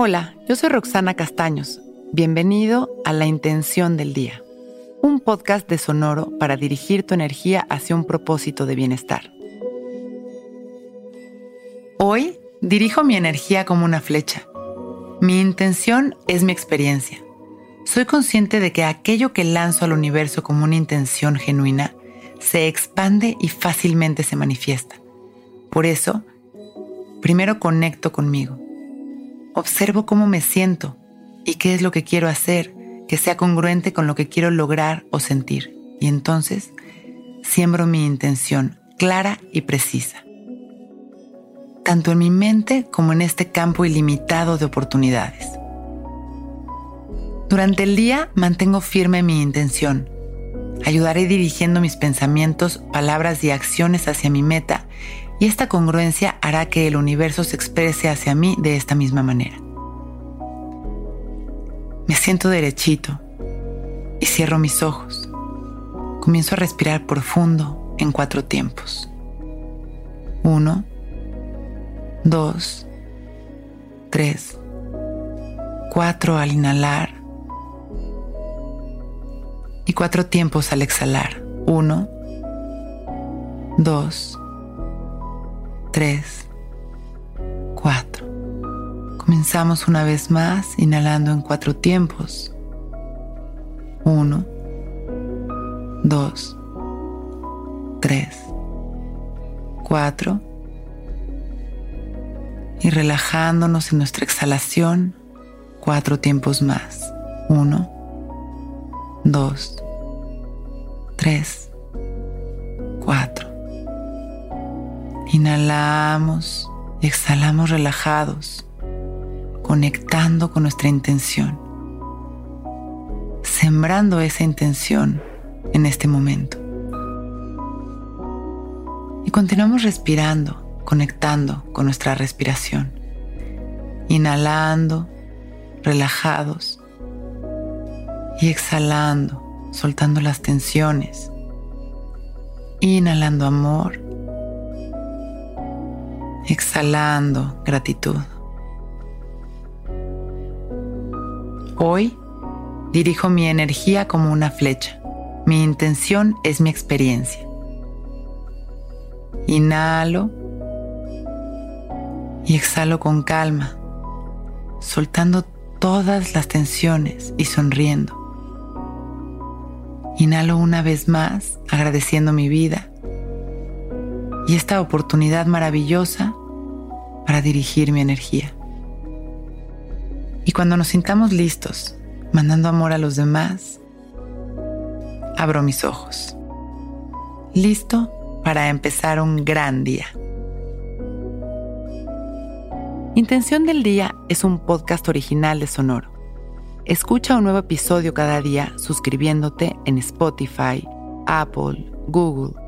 Hola, yo soy Roxana Castaños. Bienvenido a La Intención del Día, un podcast de Sonoro para dirigir tu energía hacia un propósito de bienestar. Hoy dirijo mi energía como una flecha. Mi intención es mi experiencia. Soy consciente de que aquello que lanzo al universo como una intención genuina se expande y fácilmente se manifiesta. Por eso, primero conecto conmigo. Observo cómo me siento y qué es lo que quiero hacer que sea congruente con lo que quiero lograr o sentir. Y entonces siembro mi intención clara y precisa. Tanto en mi mente como en este campo ilimitado de oportunidades. Durante el día mantengo firme mi intención. Ayudaré dirigiendo mis pensamientos, palabras y acciones hacia mi meta y esta congruencia hará que el universo se exprese hacia mí de esta misma manera. Me siento derechito y cierro mis ojos. Comienzo a respirar profundo en cuatro tiempos. Uno, dos, tres, cuatro al inhalar y cuatro tiempos al exhalar. Uno, dos, 3, 4. Comenzamos una vez más inhalando en cuatro tiempos. 1, 2, 3, 4. Y relajándonos en nuestra exhalación, cuatro tiempos más. 1, 2, 3, Inhalamos exhalamos relajados, conectando con nuestra intención, sembrando esa intención en este momento. Y continuamos respirando, conectando con nuestra respiración, inhalando, relajados y exhalando, soltando las tensiones, inhalando amor exhalando gratitud. Hoy dirijo mi energía como una flecha. Mi intención es mi experiencia. Inhalo y exhalo con calma, soltando todas las tensiones y sonriendo. Inhalo una vez más, agradeciendo mi vida y esta oportunidad maravillosa para dirigir mi energía. Y cuando nos sintamos listos, mandando amor a los demás, abro mis ojos. Listo para empezar un gran día. Intención del Día es un podcast original de Sonoro. Escucha un nuevo episodio cada día suscribiéndote en Spotify, Apple, Google